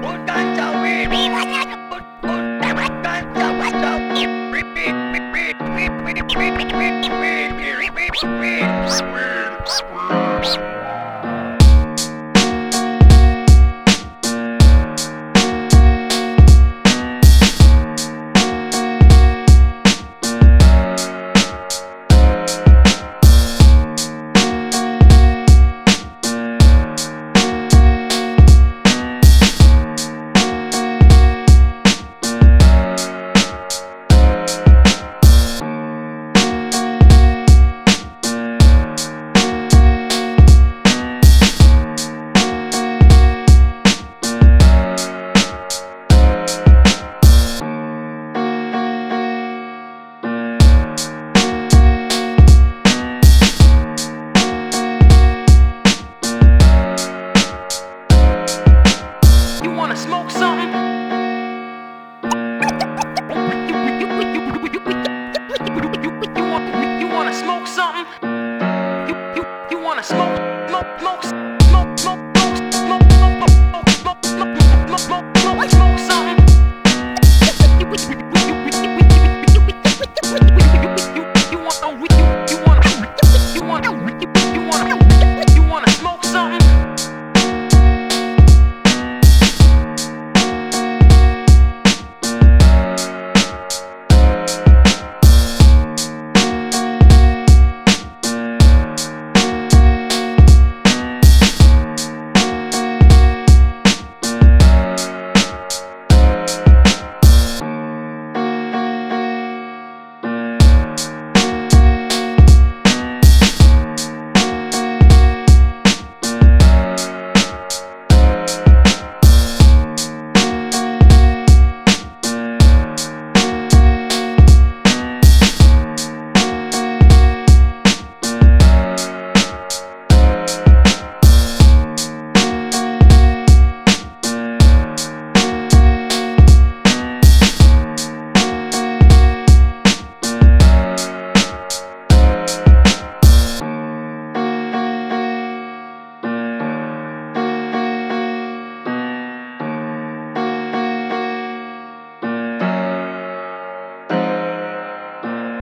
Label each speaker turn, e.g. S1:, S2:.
S1: You smoke something?